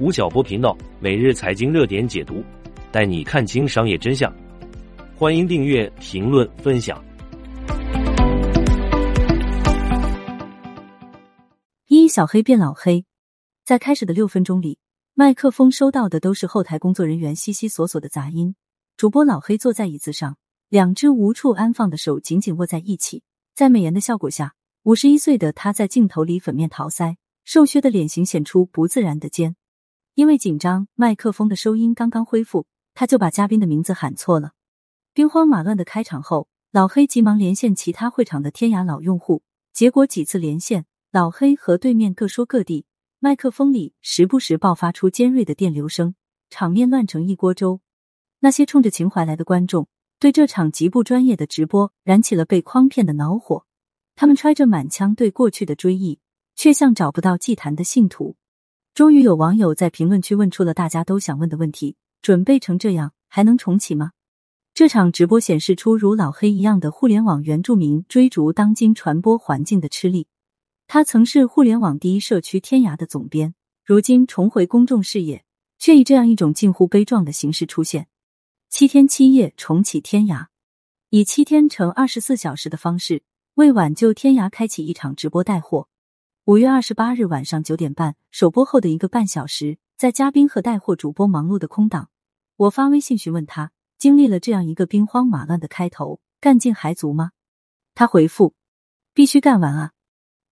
吴晓波频道每日财经热点解读，带你看清商业真相。欢迎订阅、评论、分享。一小黑变老黑，在开始的六分钟里，麦克风收到的都是后台工作人员悉悉索索的杂音。主播老黑坐在椅子上，两只无处安放的手紧紧握在一起，在美颜的效果下，五十一岁的他在镜头里粉面桃腮，瘦削的脸型显出不自然的尖。因为紧张，麦克风的收音刚刚恢复，他就把嘉宾的名字喊错了。兵荒马乱的开场后，老黑急忙连线其他会场的天涯老用户，结果几次连线，老黑和对面各说各地，麦克风里时不时爆发出尖锐的电流声，场面乱成一锅粥。那些冲着情怀来的观众，对这场极不专业的直播燃起了被诓骗的恼火，他们揣着满腔对过去的追忆，却像找不到祭坛的信徒。终于有网友在评论区问出了大家都想问的问题：准备成这样，还能重启吗？这场直播显示出如老黑一样的互联网原住民追逐当今传播环境的吃力。他曾是互联网第一社区天涯的总编，如今重回公众视野，却以这样一种近乎悲壮的形式出现。七天七夜重启天涯，以七天乘二十四小时的方式，为挽救天涯开启一场直播带货。五月二十八日晚上九点半首播后的一个半小时，在嘉宾和带货主播忙碌的空档，我发微信询问他，经历了这样一个兵荒马乱的开头，干劲还足吗？他回复：必须干完啊！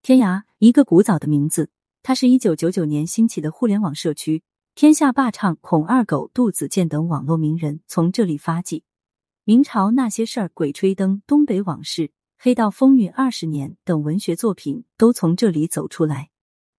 天涯，一个古早的名字，它是一九九九年兴起的互联网社区，天下霸唱、孔二狗、杜子健等网络名人从这里发迹。明朝那些事儿、鬼吹灯、东北往事。黑道风云二十年等文学作品都从这里走出来，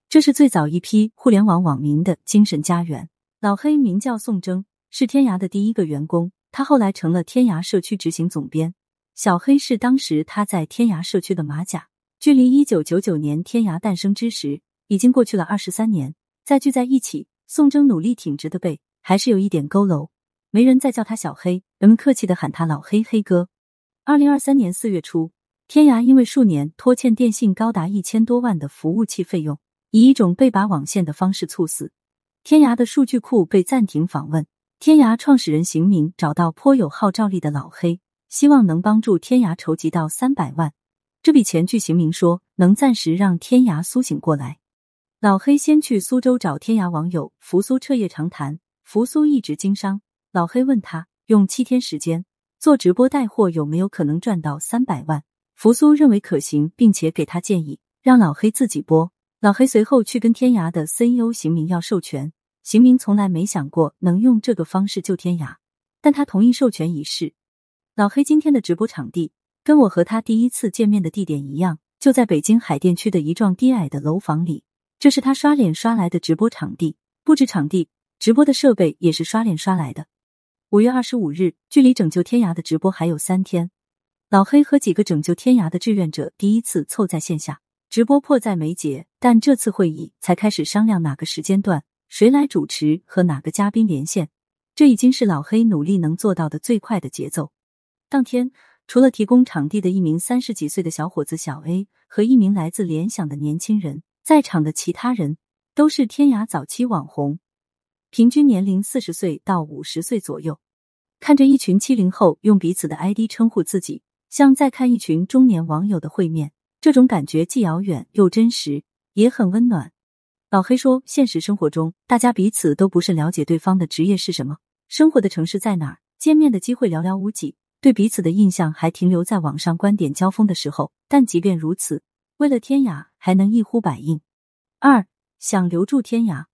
这是最早一批互联网网民的精神家园。老黑名叫宋征，是天涯的第一个员工，他后来成了天涯社区执行总编。小黑是当时他在天涯社区的马甲。距离一九九九年天涯诞生之时，已经过去了二十三年。再聚在一起，宋征努力挺直的背还是有一点佝偻。没人再叫他小黑，人们客气的喊他老黑黑哥。二零二三年四月初。天涯因为数年拖欠电信高达一千多万的服务器费用，以一种被拔网线的方式猝死。天涯的数据库被暂停访问。天涯创始人邢明找到颇有号召力的老黑，希望能帮助天涯筹集到三百万。这笔钱，据邢明说，能暂时让天涯苏醒过来。老黑先去苏州找天涯网友扶苏彻夜长谈，扶苏一直经商。老黑问他，用七天时间做直播带货有没有可能赚到三百万？扶苏认为可行，并且给他建议，让老黑自己播。老黑随后去跟天涯的 CEO 邢明要授权，邢明从来没想过能用这个方式救天涯，但他同意授权一事。老黑今天的直播场地跟我和他第一次见面的地点一样，就在北京海淀区的一幢低矮的楼房里。这是他刷脸刷来的直播场地，布置场地、直播的设备也是刷脸刷来的。五月二十五日，距离拯救天涯的直播还有三天。老黑和几个拯救天涯的志愿者第一次凑在线下直播，迫在眉睫。但这次会议才开始商量哪个时间段谁来主持和哪个嘉宾连线，这已经是老黑努力能做到的最快的节奏。当天，除了提供场地的一名三十几岁的小伙子小 A 和一名来自联想的年轻人，在场的其他人都是天涯早期网红，平均年龄四十岁到五十岁左右。看着一群七零后用彼此的 ID 称呼自己。像在看一群中年网友的会面，这种感觉既遥远又真实，也很温暖。老黑说，现实生活中，大家彼此都不是了解对方的职业是什么，生活的城市在哪儿，见面的机会寥寥无几，对彼此的印象还停留在网上观点交锋的时候。但即便如此，为了天涯，还能一呼百应。二想留住天涯，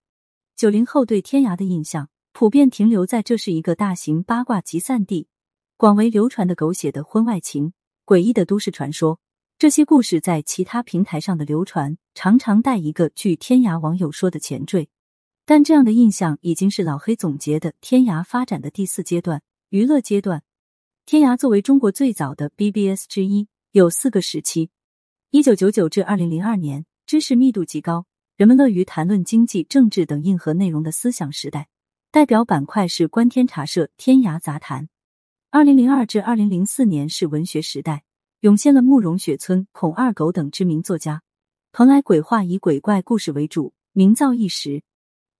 九零后对天涯的印象普遍停留在这是一个大型八卦集散地。广为流传的狗血的婚外情、诡异的都市传说，这些故事在其他平台上的流传，常常带一个据天涯网友说的前缀。但这样的印象已经是老黑总结的天涯发展的第四阶段——娱乐阶段。天涯作为中国最早的 BBS 之一，有四个时期：一九九九至二零零二年，知识密度极高，人们乐于谈论经济、政治等硬核内容的思想时代。代表板块是观天茶社、天涯杂谈。二零零二至二零零四年是文学时代，涌现了慕容雪村、孔二狗等知名作家，蓬莱鬼话以鬼怪故事为主，名噪一时。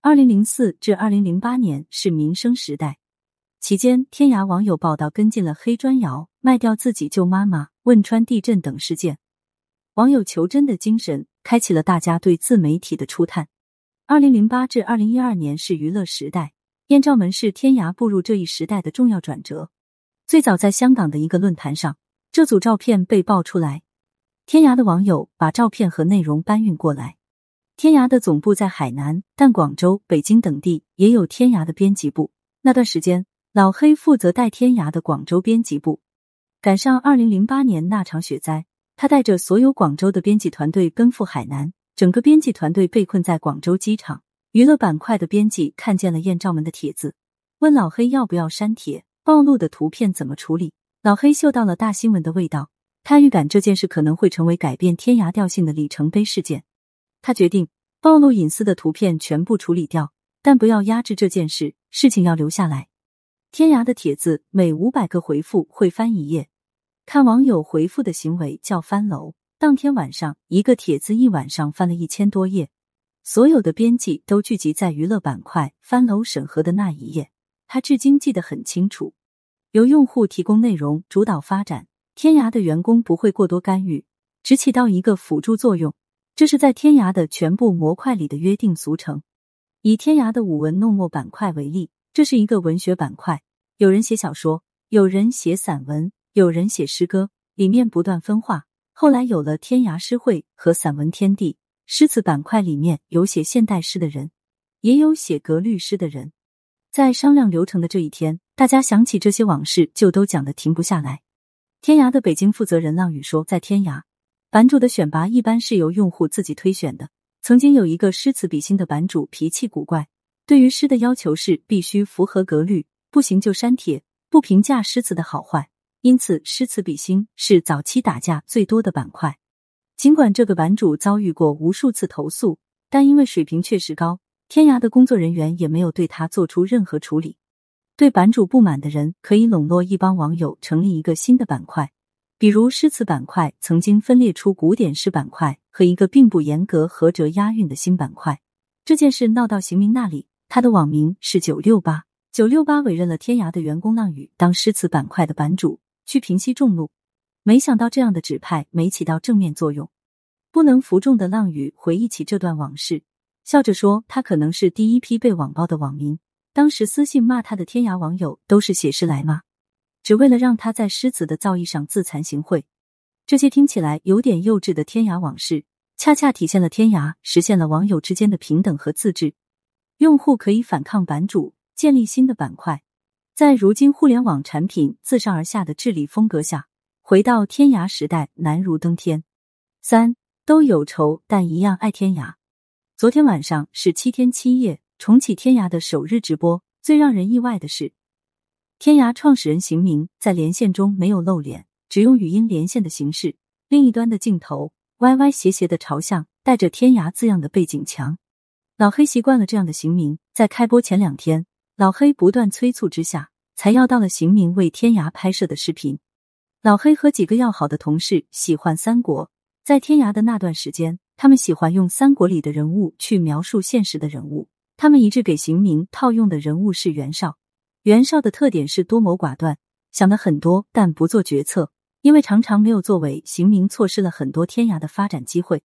二零零四至二零零八年是民生时代，期间天涯网友报道跟进了黑砖窑卖掉自己舅妈妈、汶川地震等事件，网友求真的精神开启了大家对自媒体的初探。二零零八至二零一二年是娱乐时代，艳照门是天涯步入这一时代的重要转折。最早在香港的一个论坛上，这组照片被爆出来，天涯的网友把照片和内容搬运过来。天涯的总部在海南，但广州、北京等地也有天涯的编辑部。那段时间，老黑负责带天涯的广州编辑部。赶上二零零八年那场雪灾，他带着所有广州的编辑团队奔赴海南，整个编辑团队被困在广州机场。娱乐板块的编辑看见了艳照门的帖子，问老黑要不要删帖，暴露的图片怎么处理。老黑嗅到了大新闻的味道，他预感这件事可能会成为改变天涯调性的里程碑事件。他决定暴露隐私的图片全部处理掉，但不要压制这件事，事情要留下来。天涯的帖子每五百个回复会翻一页，看网友回复的行为叫翻楼。当天晚上，一个帖子一晚上翻了一千多页，所有的编辑都聚集在娱乐板块翻楼审核的那一页。他至今记得很清楚，由用户提供内容主导发展，天涯的员工不会过多干预，只起到一个辅助作用。这是在天涯的全部模块里的约定俗成。以天涯的舞文弄墨板块为例，这是一个文学板块，有人写小说，有人写散文，有人写诗歌，里面不断分化。后来有了天涯诗会和散文天地，诗词板块里面有写现代诗的人，也有写格律诗的人。在商量流程的这一天，大家想起这些往事，就都讲的停不下来。天涯的北京负责人浪语说，在天涯。版主的选拔一般是由用户自己推选的。曾经有一个诗词比心的版主，脾气古怪，对于诗的要求是必须符合格律，不行就删帖，不评价诗词的好坏。因此，诗词比心是早期打架最多的板块。尽管这个版主遭遇过无数次投诉，但因为水平确实高，天涯的工作人员也没有对他做出任何处理。对版主不满的人，可以笼络一帮网友，成立一个新的板块。比如诗词板块曾经分裂出古典诗板块和一个并不严格合辙押韵的新板块。这件事闹到邢明那里，他的网名是九六八。九六八委任了天涯的员工浪语当诗词板块的版主，去平息众怒。没想到这样的指派没起到正面作用。不能服众的浪语回忆起这段往事，笑着说：“他可能是第一批被网暴的网民。当时私信骂他的天涯网友都是写诗来骂？”只为了让他在诗词的造诣上自惭形秽，这些听起来有点幼稚的天涯往事，恰恰体现了天涯实现了网友之间的平等和自治。用户可以反抗版主，建立新的板块。在如今互联网产品自上而下的治理风格下，回到天涯时代难如登天。三都有仇，但一样爱天涯。昨天晚上是七天七夜重启天涯的首日直播，最让人意外的是。天涯创始人邢明在连线中没有露脸，只用语音连线的形式。另一端的镜头歪歪斜斜的朝向带着“天涯”字样的背景墙。老黑习惯了这样的邢明，在开播前两天，老黑不断催促之下，才要到了邢明为天涯拍摄的视频。老黑和几个要好的同事喜欢三国，在天涯的那段时间，他们喜欢用三国里的人物去描述现实的人物。他们一致给邢明套用的人物是袁绍。袁绍的特点是多谋寡断，想的很多，但不做决策。因为常常没有作为，邢明错失了很多天涯的发展机会。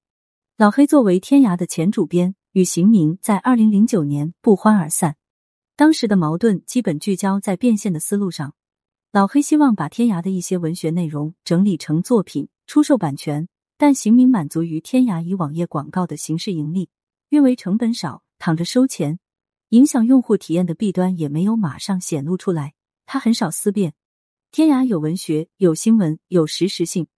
老黑作为天涯的前主编，与邢明在二零零九年不欢而散。当时的矛盾基本聚焦在变现的思路上。老黑希望把天涯的一些文学内容整理成作品，出售版权，但邢明满足于天涯以网页广告的形式盈利，因为成本少，躺着收钱。影响用户体验的弊端也没有马上显露出来，他很少思辨。天涯有文学，有新闻，有实时性，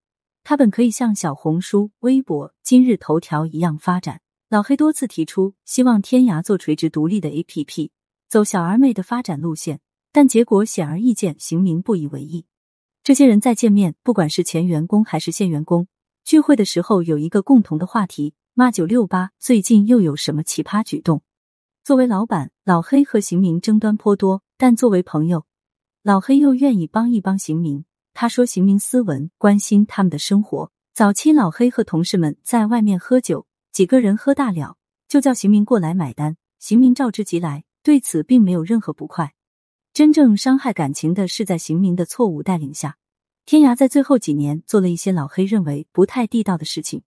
他本可以像小红书、微博、今日头条一样发展。老黑多次提出希望天涯做垂直独立的 APP，走小而美的发展路线，但结果显而易见，邢明不以为意。这些人再见面，不管是前员工还是现员工，聚会的时候有一个共同的话题：骂九六八最近又有什么奇葩举动。作为老板，老黑和邢明争端颇多，但作为朋友，老黑又愿意帮一帮邢明。他说：“邢明斯文，关心他们的生活。早期老黑和同事们在外面喝酒，几个人喝大了，就叫邢明过来买单。邢明召之即来，对此并没有任何不快。真正伤害感情的是在邢明的错误带领下，天涯在最后几年做了一些老黑认为不太地道的事情。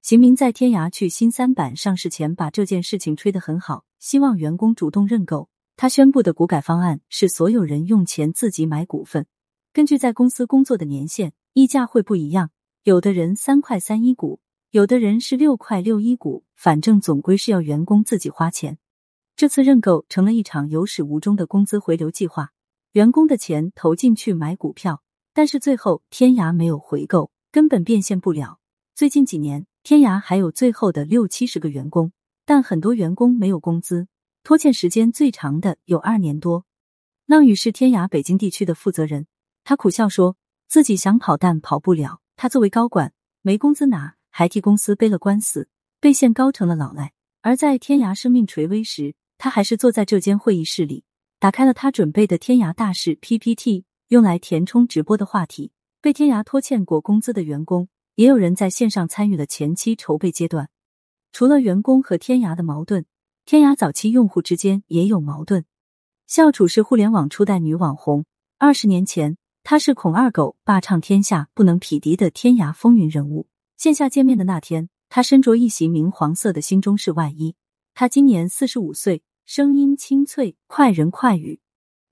邢明在天涯去新三板上市前，把这件事情吹得很好，希望员工主动认购。他宣布的股改方案是所有人用钱自己买股份，根据在公司工作的年限，溢价会不一样。有的人三块三一股，有的人是六块六一股，反正总归是要员工自己花钱。这次认购成了一场有始无终的工资回流计划，员工的钱投进去买股票，但是最后天涯没有回购，根本变现不了。最近几年。天涯还有最后的六七十个员工，但很多员工没有工资，拖欠时间最长的有二年多。浪宇是天涯北京地区的负责人，他苦笑说自己想跑但跑不了。他作为高管没工资拿，还替公司背了官司，被限高成了老赖。而在天涯生命垂危时，他还是坐在这间会议室里，打开了他准备的天涯大事 PPT，用来填充直播的话题。被天涯拖欠过工资的员工。也有人在线上参与了前期筹备阶段。除了员工和天涯的矛盾，天涯早期用户之间也有矛盾。笑楚是互联网初代女网红，二十年前她是孔二狗霸唱天下不能匹敌的天涯风云人物。线下见面的那天，她身着一袭明黄色的新中式外衣。她今年四十五岁，声音清脆，快人快语。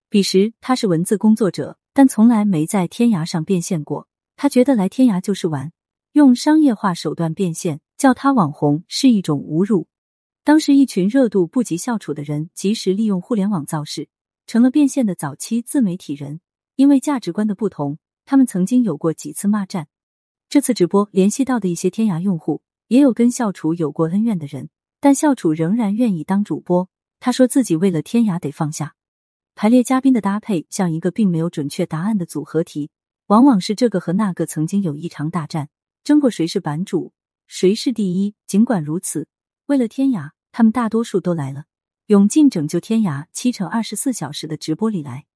彼时她是文字工作者，但从来没在天涯上变现过。他觉得来天涯就是玩。用商业化手段变现，叫他网红是一种侮辱。当时一群热度不及笑楚的人，及时利用互联网造势，成了变现的早期自媒体人。因为价值观的不同，他们曾经有过几次骂战。这次直播联系到的一些天涯用户，也有跟笑楚有过恩怨的人，但笑楚仍然愿意当主播。他说自己为了天涯得放下。排列嘉宾的搭配像一个并没有准确答案的组合题，往往是这个和那个曾经有一场大战。争过谁是版主，谁是第一。尽管如此，为了天涯，他们大多数都来了，涌进拯救天涯七乘二十四小时的直播里来。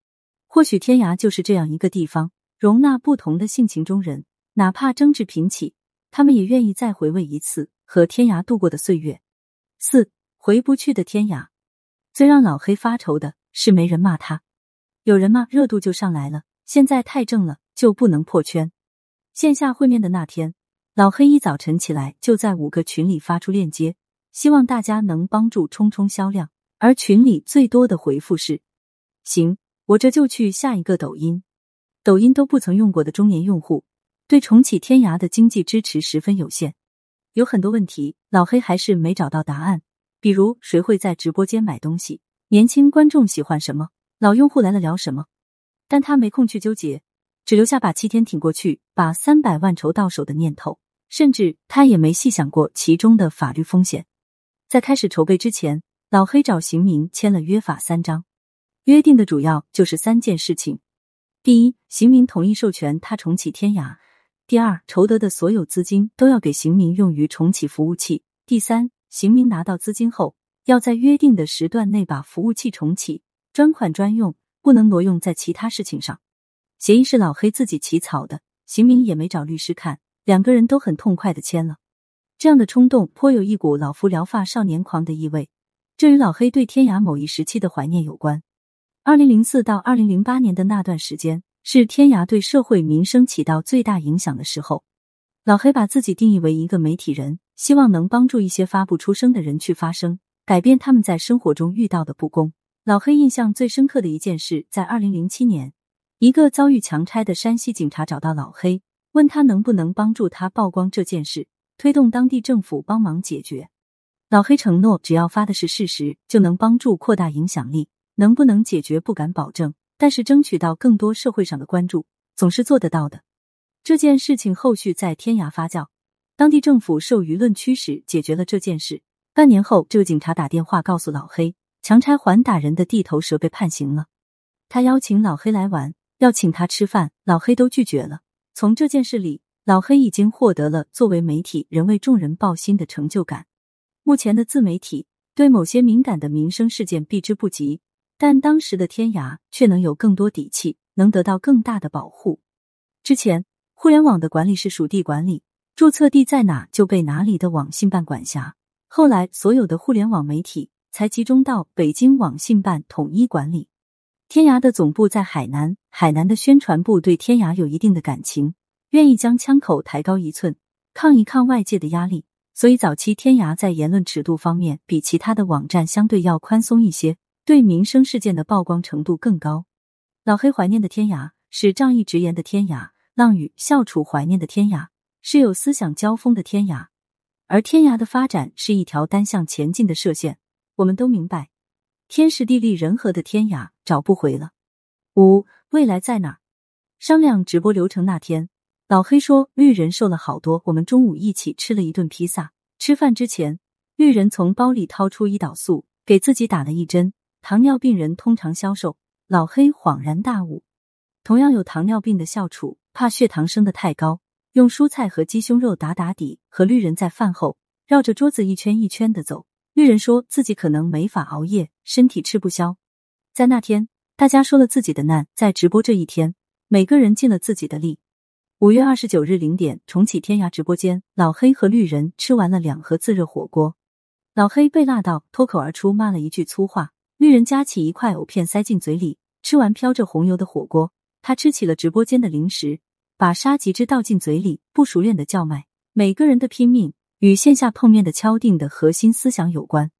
或许天涯就是这样一个地方，容纳不同的性情中人，哪怕争执频起，他们也愿意再回味一次和天涯度过的岁月。四回不去的天涯，最让老黑发愁的是没人骂他，有人骂热度就上来了。现在太正了，就不能破圈。线下会面的那天，老黑一早晨起来就在五个群里发出链接，希望大家能帮助冲冲销量。而群里最多的回复是：“行，我这就去下一个抖音。”抖音都不曾用过的中年用户，对重启天涯的经济支持十分有限。有很多问题，老黑还是没找到答案。比如，谁会在直播间买东西？年轻观众喜欢什么？老用户来了聊什么？但他没空去纠结。只留下把七天挺过去、把三百万筹到手的念头，甚至他也没细想过其中的法律风险。在开始筹备之前，老黑找邢明签了约法三章，约定的主要就是三件事情：第一，邢明同意授权他重启天涯；第二，筹得的所有资金都要给邢明用于重启服务器；第三，邢明拿到资金后，要在约定的时段内把服务器重启，专款专用，不能挪用在其他事情上。协议是老黑自己起草的，邢明也没找律师看，两个人都很痛快的签了。这样的冲动颇有一股老夫聊发少年狂的意味，这与老黑对天涯某一时期的怀念有关。二零零四到二零零八年的那段时间，是天涯对社会民生起到最大影响的时候。老黑把自己定义为一个媒体人，希望能帮助一些发不出声的人去发声，改变他们在生活中遇到的不公。老黑印象最深刻的一件事，在二零零七年。一个遭遇强拆的山西警察找到老黑，问他能不能帮助他曝光这件事，推动当地政府帮忙解决。老黑承诺，只要发的是事实，就能帮助扩大影响力。能不能解决不敢保证，但是争取到更多社会上的关注，总是做得到的。这件事情后续在天涯发酵，当地政府受舆论驱使解决了这件事。半年后，这个警察打电话告诉老黑，强拆还打人的地头蛇被判刑了。他邀请老黑来玩。要请他吃饭，老黑都拒绝了。从这件事里，老黑已经获得了作为媒体人为众人抱心的成就感。目前的自媒体对某些敏感的民生事件避之不及，但当时的天涯却能有更多底气，能得到更大的保护。之前，互联网的管理是属地管理，注册地在哪就被哪里的网信办管辖。后来，所有的互联网媒体才集中到北京网信办统一管理。天涯的总部在海南，海南的宣传部对天涯有一定的感情，愿意将枪口抬高一寸，抗一抗外界的压力。所以早期天涯在言论尺度方面比其他的网站相对要宽松一些，对民生事件的曝光程度更高。老黑怀念的天涯是仗义直言的天涯，浪屿、校楚怀念的天涯是有思想交锋的天涯，而天涯的发展是一条单向前进的射线。我们都明白。天时地利人和的天涯找不回了。五未来在哪？商量直播流程那天，老黑说绿人瘦了好多。我们中午一起吃了一顿披萨。吃饭之前，绿人从包里掏出胰岛素，给自己打了一针。糖尿病人通常消瘦。老黑恍然大悟。同样有糖尿病的校楚，怕血糖升得太高，用蔬菜和鸡胸肉打打底，和绿人在饭后绕着桌子一圈一圈的走。绿人说自己可能没法熬夜，身体吃不消。在那天，大家说了自己的难。在直播这一天，每个人尽了自己的力。五月二十九日零点，重启天涯直播间，老黑和绿人吃完了两盒自热火锅。老黑被辣到脱口而出骂了一句粗话，绿人夹起一块藕片塞进嘴里，吃完飘着红油的火锅，他吃起了直播间的零食，把沙棘汁倒进嘴里，不熟练的叫卖。每个人的拼命。与线下碰面的敲定的核心思想有关。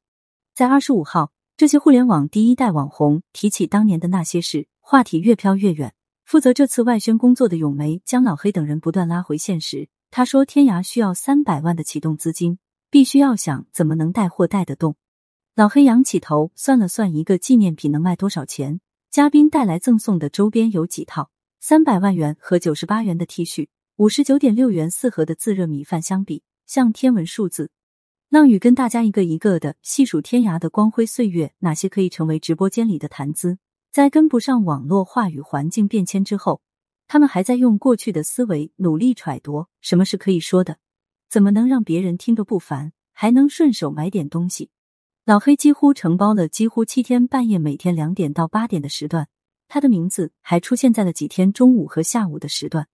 在二十五号，这些互联网第一代网红提起当年的那些事，话题越飘越远。负责这次外宣工作的咏梅将老黑等人不断拉回现实。他说：“天涯需要三百万的启动资金，必须要想怎么能带货带得动。”老黑仰起头算了算，一个纪念品能卖多少钱？嘉宾带来赠送的周边有几套？三百万元和九十八元的 T 恤，五十九点六元四盒的自热米饭相比。像天文数字，浪屿跟大家一个一个的细数天涯的光辉岁月，哪些可以成为直播间里的谈资？在跟不上网络话语环境变迁之后，他们还在用过去的思维努力揣度什么是可以说的，怎么能让别人听着不烦，还能顺手买点东西。老黑几乎承包了几乎七天半夜，每天两点到八点的时段，他的名字还出现在了几天中午和下午的时段。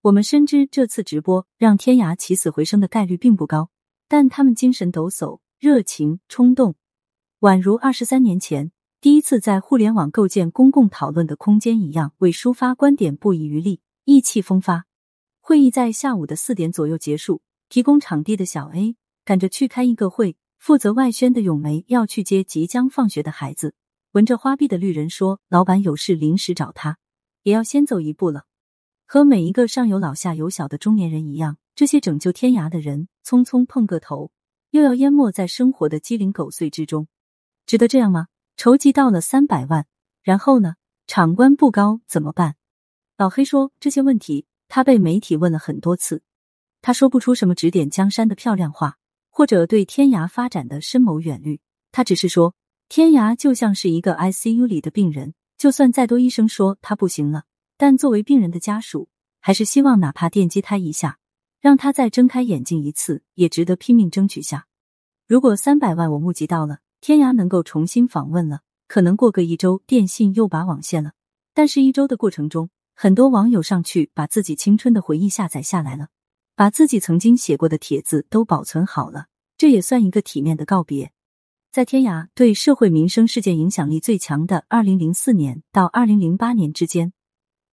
我们深知这次直播让天涯起死回生的概率并不高，但他们精神抖擞、热情、冲动，宛如二十三年前第一次在互联网构建公共讨论的空间一样，为抒发观点不遗余力，意气风发。会议在下午的四点左右结束，提供场地的小 A 赶着去开一个会，负责外宣的咏梅要去接即将放学的孩子。闻着花臂的绿人说：“老板有事临时找他，也要先走一步了。”和每一个上有老下有小的中年人一样，这些拯救天涯的人匆匆碰个头，又要淹没在生活的鸡零狗碎之中，值得这样吗？筹集到了三百万，然后呢？场官不高怎么办？老黑说这些问题他被媒体问了很多次，他说不出什么指点江山的漂亮话，或者对天涯发展的深谋远虑。他只是说，天涯就像是一个 ICU 里的病人，就算再多医生说他不行了。但作为病人的家属，还是希望哪怕电击他一下，让他再睁开眼睛一次，也值得拼命争取下。如果三百万我募集到了，天涯能够重新访问了，可能过个一周，电信又把网线了。但是，一周的过程中，很多网友上去把自己青春的回忆下载下来了，把自己曾经写过的帖子都保存好了，这也算一个体面的告别。在天涯对社会民生事件影响力最强的二零零四年到二零零八年之间。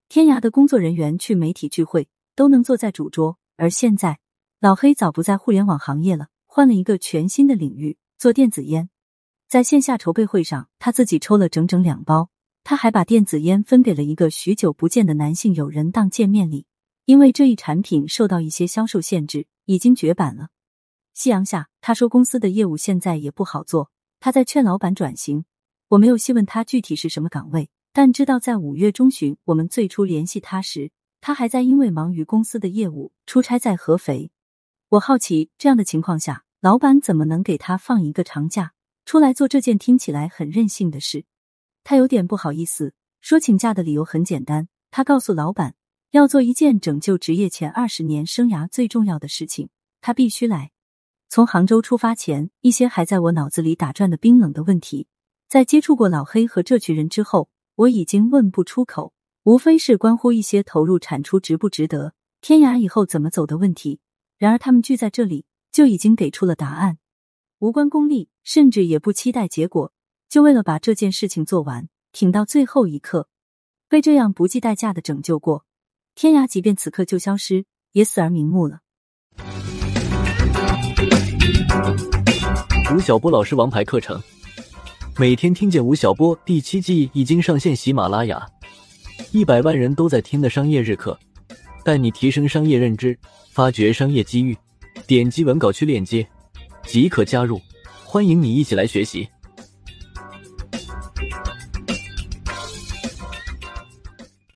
天涯的工作人员去媒体聚会都能坐在主桌，而现在老黑早不在互联网行业了，换了一个全新的领域做电子烟。在线下筹备会上，他自己抽了整整两包，他还把电子烟分给了一个许久不见的男性友人当见面礼，因为这一产品受到一些销售限制，已经绝版了。夕阳下，他说公司的业务现在也不好做，他在劝老板转型。我没有细问他具体是什么岗位。但知道在五月中旬，我们最初联系他时，他还在因为忙于公司的业务出差在合肥。我好奇，这样的情况下，老板怎么能给他放一个长假出来做这件听起来很任性的事？他有点不好意思，说请假的理由很简单，他告诉老板要做一件拯救职业前二十年生涯最重要的事情，他必须来。从杭州出发前，一些还在我脑子里打转的冰冷的问题，在接触过老黑和这群人之后。我已经问不出口，无非是关乎一些投入产出值不值得，天涯以后怎么走的问题。然而他们聚在这里，就已经给出了答案。无关功利，甚至也不期待结果，就为了把这件事情做完，挺到最后一刻，被这样不计代价的拯救过，天涯即便此刻就消失，也死而瞑目了。吴晓波老师王牌课程每天听见吴晓波第七季已经上线喜马拉雅一百万人都在听的商业日课带你提升商业认知发掘商业机遇。点击文稿区链接即可加入欢迎你一起来学习。